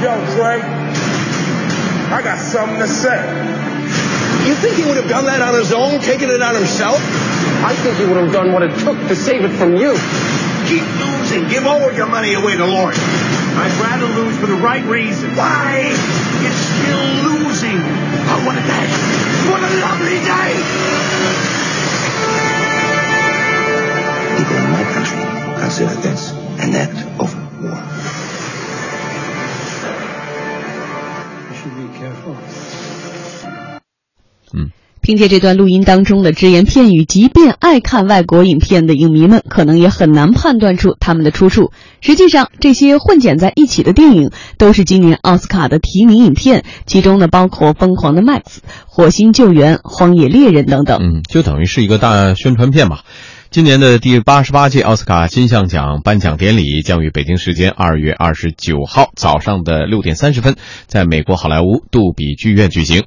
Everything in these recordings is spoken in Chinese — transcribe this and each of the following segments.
Yo, Dre, I got something to say. You think he would have done that on his own, taken it on himself? I think he would have done what it took to save it from you. Keep losing. Give all your money away to Lauren. I'd rather lose for the right reason. Why? You're still losing. Oh, what a day. What a lovely day. 凭借这段录音当中的只言片语，即便爱看外国影片的影迷们，可能也很难判断出他们的出处。实际上，这些混剪在一起的电影都是今年奥斯卡的提名影片，其中呢包括《疯狂的麦克斯》《火星救援》《荒野猎人》等等。嗯，就等于是一个大宣传片吧。今年的第八十八届奥斯卡金像奖颁奖典礼将于北京时间二月二十九号早上的六点三十分，在美国好莱坞杜比剧院举行。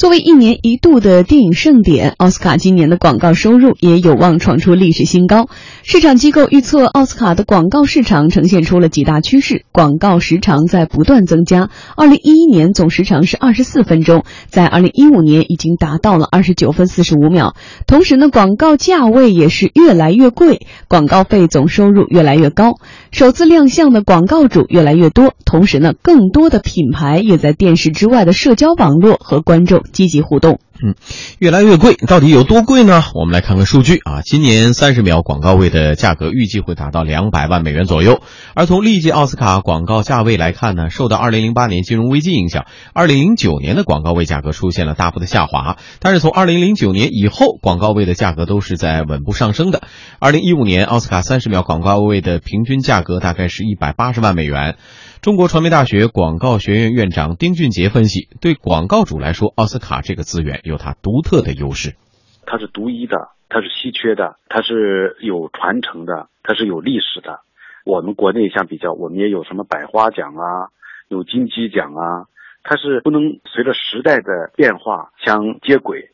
作为一年一度的电影盛典，奥斯卡今年的广告收入也有望创出历史新高。市场机构预测，奥斯卡的广告市场呈现出了几大趋势：广告时长在不断增加，二零一一年总时长是二十四分钟，在二零一五年已经达到了二十九分四十五秒。同时呢，广告价位也是越来越贵，广告费总收入越来越高，首次亮相的广告主越来越多。同时呢，更多的品牌也在电视之外的社交网络和观众积极互动。嗯，越来越贵，到底有多贵呢？我们来看看数据啊。今年三十秒广告位的价格预计会达到两百万美元左右。而从历届奥斯卡广告价位来看呢，受到二零零八年金融危机影响，二零零九年的广告位价格出现了大幅的下滑。但是从二零零九年以后，广告位的价格都是在稳步上升的。二零一五年奥斯卡三十秒广告位的平均价格大概是一百八十万美元。中国传媒大学广告学院院长丁俊杰分析，对广告主来说，奥斯卡这个资源有它独特的优势。它是独一的，它是稀缺的，它是有传承的，它是有历史的。我们国内相比较，我们也有什么百花奖啊，有金鸡奖啊，它是不能随着时代的变化相接轨。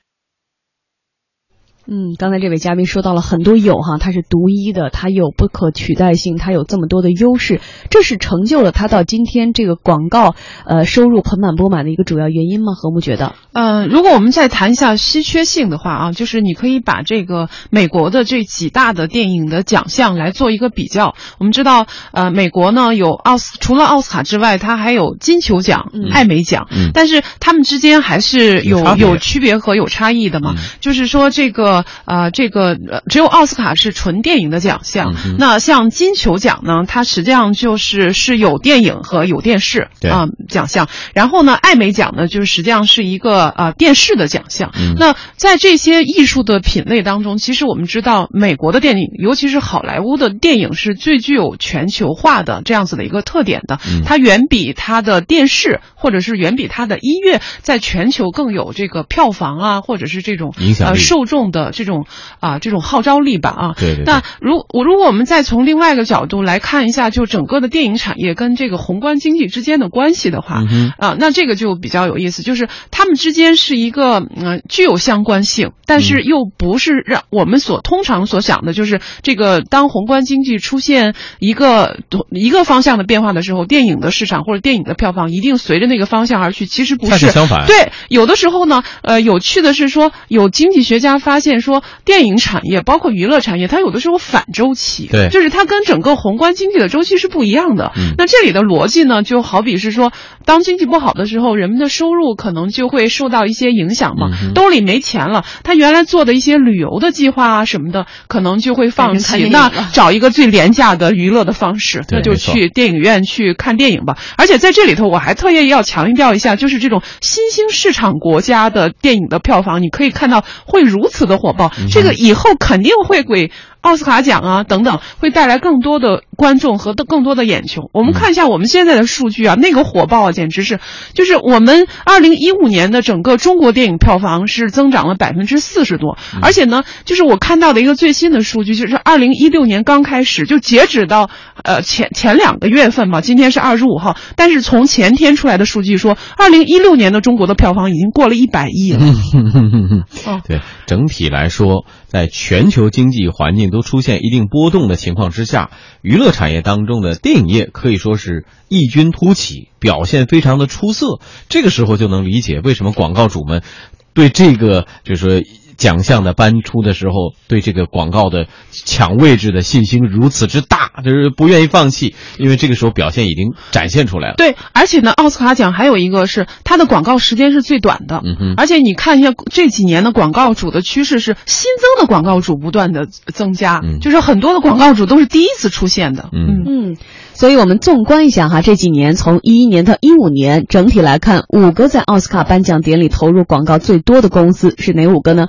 嗯，刚才这位嘉宾说到了很多有哈，它是独一的，它有不可取代性，它有这么多的优势，这是成就了它到今天这个广告呃收入盆满钵满的一个主要原因吗？何木觉得？呃，如果我们再谈一下稀缺性的话啊，就是你可以把这个美国的这几大的电影的奖项来做一个比较。我们知道，呃，美国呢有奥斯除了奥斯卡之外，它还有金球奖、嗯艾美奖，嗯但是他们之间还是有有有区别和有差异的嘛。嗯就是说，这个呃，这个呃只有奥斯卡是纯电影的奖项，嗯那像金球奖呢，它实际上就是是有电影和有电视对啊、奖项。然后呢，艾美奖呢，就是实际上是一个呃电视的奖项。嗯那在这些艺术的品类当中，其实我们知道，美国的电影，尤其是好莱坞的电影，是最具有全球化的这样子的一个特点的。嗯它远比它的电视，或者是远比它的音乐，在全球更有这个票房啊，或者是这种影响呃受众的这种啊、这种号召力吧啊。对对对那如我如果我们再从另外一个角度来看一下，就整个的电影产业跟这个宏观经济之间的关系的话，嗯哼啊，那这个就比较有意思，就是他们之间是一个嗯、呃具有相关性，但是又不是让我们所通常所想的，就是这个当宏观经济出现一个一个方向的变化的时候，电影的市场或者电影的票房一定随着那个方向而去。其实不是，相反对，有的时候呢，呃，有趣的是说，有经济学家发现说，电影产业包括娱乐产业，它有的时候反周期，对就是它跟整个宏观经济的周期是不一样的。嗯那这里的逻辑呢，就好比是说，当经济不好的时候，人们的收入可能就会受到一些影响嘛，嗯兜里没钱了，他原来做的一些旅游的计划啊什么的，可能就会放弃，那找一个最廉价的娱乐的方式，那就去电影院去看电影吧。而且在这里头，我还特意要强调一下，就是这种新兴市场国家的电影的票房，你可以看到会如此的火爆，嗯这个以后肯定会给。奥斯卡奖啊，等等，会带来更多的观众和更多的眼球。我们看一下我们现在的数据啊，那个火爆啊，简直是，就是我们二零一五年的整个中国电影票房是增长了百分之四十多，而且呢，就是我看到的一个最新的数据，就是二零一六年刚开始，就截止到呃前前两个月份吧，今天是二十五号，但是从前天出来的数据说，二零一六年的中国的票房已经过了一百亿了。哦对，整体来说，在全球经济环境境都出现一定波动的情况之下，娱乐产业当中的电影业可以说是异军突起，表现非常的出色。这个时候就能理解为什么广告主们对这个就是说。奖项的颁出的时候，对这个广告的抢位置的信心如此之大，就是不愿意放弃，因为这个时候表现已经展现出来了。对，而且呢，奥斯卡奖还有一个是它的广告时间是最短的，嗯哼，而且你看一下这几年的广告主的趋势是新增的广告主不断的增加，嗯。就是很多的广告主都是第一次出现的，嗯。嗯，所以我们纵观一下哈，这几年从一一年到一五年，整体来看，五个在奥斯卡颁奖典礼投入广告最多的公司是哪五个呢？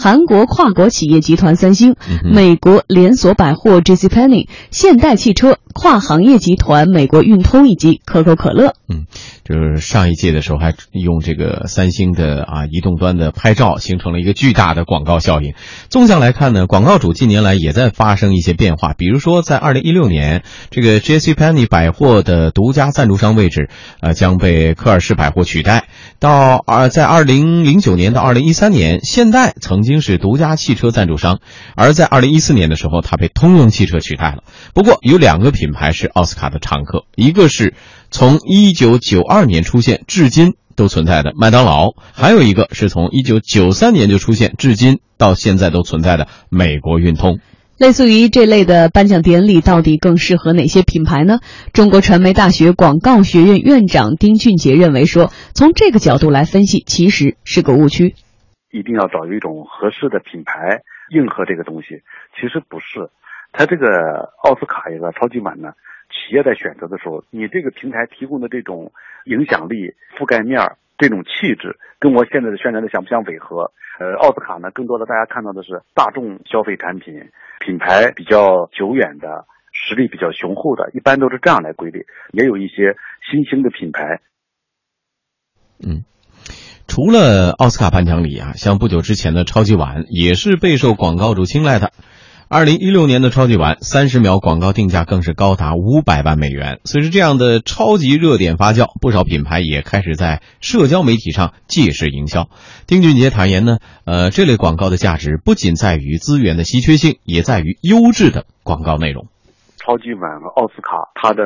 韩国跨国企业集团三星、嗯美国连锁百货 J.C.Penney、现代汽车、跨行业集团美国运通以及可口可乐。嗯，就是上一届的时候还用这个三星的啊移动端的拍照，形成了一个巨大的广告效应。纵向来看呢，广告主近年来也在发生一些变化，比如说在二零一六年，这个 J.C.Penney 百货的独家赞助商位置，呃，将被科尔氏百货取代。到二在二零零九年到二零一三年，现代曾经经是独家汽车赞助商，而在二零一四年的时候，它被通用汽车取代了。不过有两个品牌是奥斯卡的常客，一个是从一九九二年出现至今都存在的麦当劳，还有一个是从一九九三年就出现至今到现在都存在的美国运通。类似于这类的颁奖典礼，到底更适合哪些品牌呢？中国传媒大学广告学院院长丁俊杰认为说，从这个角度来分析，其实是个误区。一定要找一种合适的品牌应和这个东西，其实不是。它这个奥斯卡一个超级碗呢，企业在选择的时候，你这个平台提供的这种影响力、覆盖面、这种气质，跟我现在的宣传的相不相违和？呃，奥斯卡呢，更多的大家看到的是大众消费产品，品牌比较久远的、实力比较雄厚的，一般都是这样来归类。也有一些新兴的品牌，嗯。除了奥斯卡颁奖礼啊，像不久之前的超级碗也是备受广告主青睐的。二零一六年的超级碗三十秒广告定价更是高达五百万美元。随着这样的超级热点发酵，不少品牌也开始在社交媒体上借势营销。丁俊杰坦言呢，呃，这类广告的价值不仅在于资源的稀缺性，也在于优质的广告内容。超级碗和奥斯卡，它的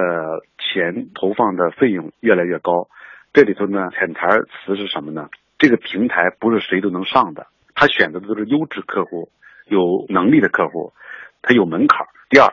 钱投放的费用越来越高。这里头呢，潜台词是什么呢？这个平台不是谁都能上的，他选择的都是优质客户。有能力的客户，他有门槛。第二，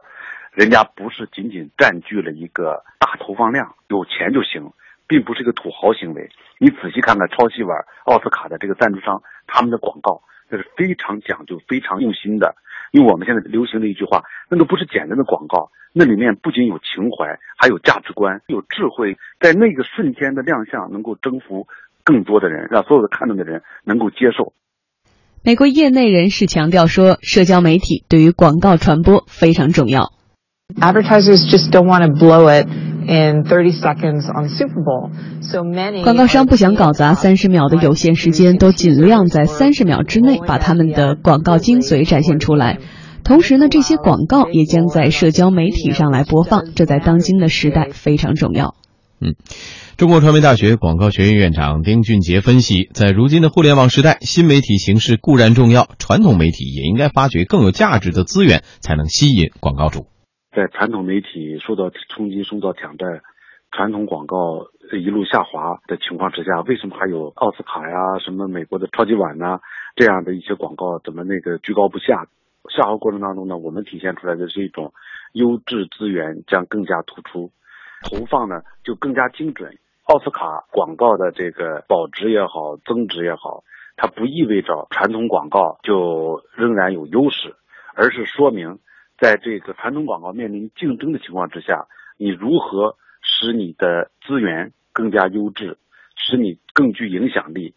人家不是仅仅占据了一个大投放量，有钱就行，并不是一个土豪行为。你仔细看看超细碗、奥斯卡的这个赞助商，他们的广告那是非常讲究、非常用心的。用我们现在流行的一句话，那个不是简单的广告，那里面不仅有情怀，还有价值观，有智慧，在那个瞬间的亮相，能够征服更多的人，让所有的看到的人能够接受。美国业内人士强调说，社交媒体对于广告传播非常重要。Advertisers just don't want to blow it in 30 seconds on Super Bowl. So many 广告商不想搞砸三十秒的有限时间，都尽量在三十秒之内把他们的广告精髓展现出来。同时呢，这些广告也将在社交媒体上来播放，这在当今的时代非常重要。嗯。中国传媒大学广告学院院长丁俊杰分析，在如今的互联网时代，新媒体形式固然重要，传统媒体也应该发掘更有价值的资源，才能吸引广告主。在传统媒体受到冲击、受到挑战，传统广告一路下滑的情况之下，为什么还有奥斯卡呀、什么美国的超级碗呐这样的一些广告，怎么那个居高不下？下滑过程当中呢，我们体现出来的是一种优质资源将更加突出，投放呢就更加精准。奥斯卡广告的这个保值也好，增值也好，它不意味着传统广告就仍然有优势，而是说明，在这个传统广告面临竞争的情况之下，你如何使你的资源更加优质，使你更具影响力。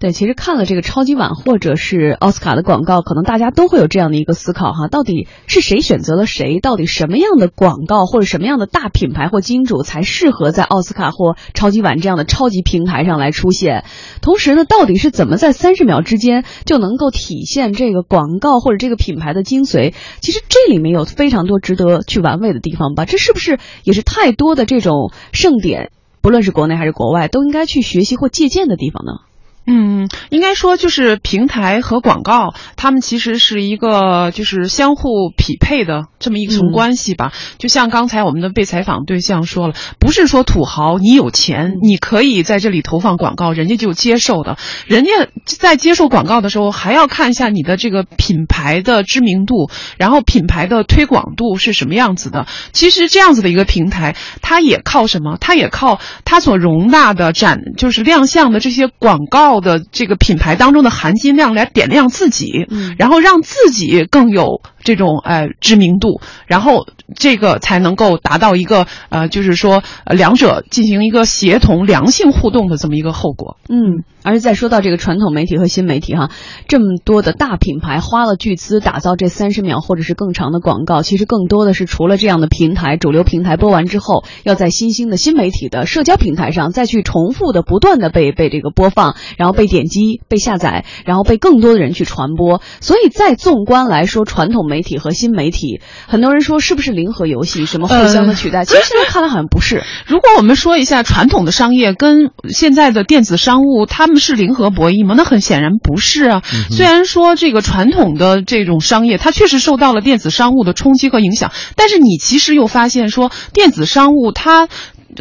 对，其实看了这个超级碗或者是奥斯卡的广告，可能大家都会有这样的一个思考哈，到底是谁选择了谁？到底什么样的广告或者什么样的大品牌或金主才适合在奥斯卡或超级碗这样的超级平台上来出现？同时呢，到底是怎么在三十秒之间就能够体现这个广告或者这个品牌的精髓？其实这里面有非常多值得去玩味的地方吧？这是不是也是太多的这种盛典，不论是国内还是国外，都应该去学习或借鉴的地方呢？嗯，应该说就是平台和广告，他们其实是一个就是相互匹配的。这么一层关系吧。就像刚才我们的被采访对象说了，不是说土豪你有钱你可以在这里投放广告，人家就接受的。人家在接受广告的时候，还要看一下你的这个品牌的知名度，然后品牌的推广度是什么样子的。其实这样子的一个平台，它也靠什么？它也靠它所容纳的展，就是亮相的这些广告。的这个品牌当中的含金量来点亮自己，嗯，然后让自己更有这种呃知名度，然后这个才能够达到一个呃，就是说两者进行一个协同、良性互动的这么一个后果。嗯，而且再说到这个传统媒体和新媒体哈，这么多的大品牌花了巨资打造这三十秒或者是更长的广告，其实更多的是除了这样的平台，主流平台播完之后，要在新兴的新媒体的社交平台上再去重复的、不断的被被这个播放，然后被点击、被下载，然后被更多的人去传播。所以在纵观来说，传统媒体和新媒体，很多人说是不是零和游戏，什么互相的取代？其实现在看来好像不是。如果我们说一下传统的商业跟现在的电子商务，他们是零和博弈吗？那很显然不是啊。虽然说这个传统的这种商业，它确实受到了电子商务的冲击和影响，但是你其实又发现说，电子商务它。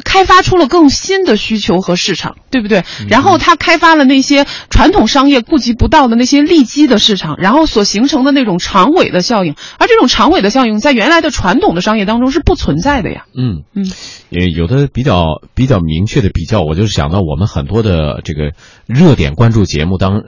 开发出了更新的需求和市场，对不对？然后它开发了那些传统商业顾及不到的那些利基的市场，然后所形成的那种长尾的效应，而这种长尾的效应在原来的传统的商业当中是不存在的呀。嗯嗯，也有的比较比较明确的比较，我就是想到我们很多的这个热点关注节目当。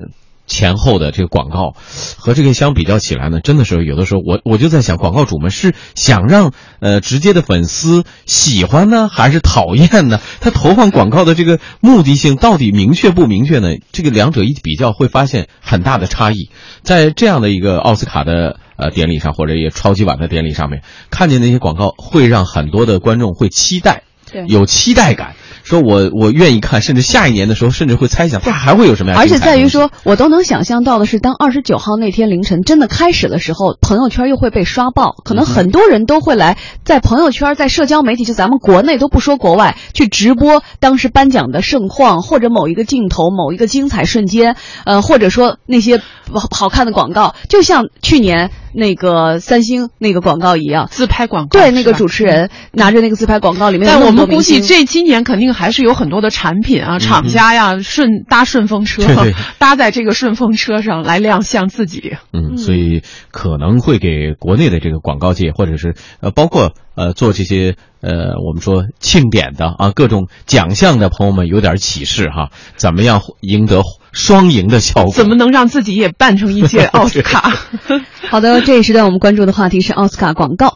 前后的这个广告，和这个相比较起来呢，真的是有的时候我我就在想，广告主们是想让呃直接的粉丝喜欢呢，还是讨厌呢？他投放广告的这个目的性到底明确不明确呢？这个两者一比较，会发现很大的差异。在这样的一个奥斯卡的呃典礼上，或者也超级碗的典礼上面，看见那些广告，会让很多的观众会期待，有期待感。说我我愿意看，甚至下一年的时候，甚至会猜想它还会有什么样。而且在于说，我都能想象到的是，当二十九号那天凌晨真的开始的时候，朋友圈又会被刷爆，可能很多人都会来在朋友圈、在社交媒体，就咱们国内都不说国外，去直播当时颁奖的盛况，或者某一个镜头、某一个精彩瞬间，呃，或者说那些好看的广告，就像去年。那个三星那个广告一样，自拍广告对那个主持人拿着那个自拍广告里面，但我们估计这今年肯定还是有很多的产品啊，厂家呀顺搭顺风车，搭在这个顺风车上来亮相自己。嗯，所以可能会给国内的这个广告界，或者是呃，包括呃做这些呃我们说庆典的啊各种奖项的朋友们有点启示哈，怎么样赢得双赢的效果？怎么能让自己也办成一届奥斯卡？好的，这一时段我们关注的话题是奥斯卡广告。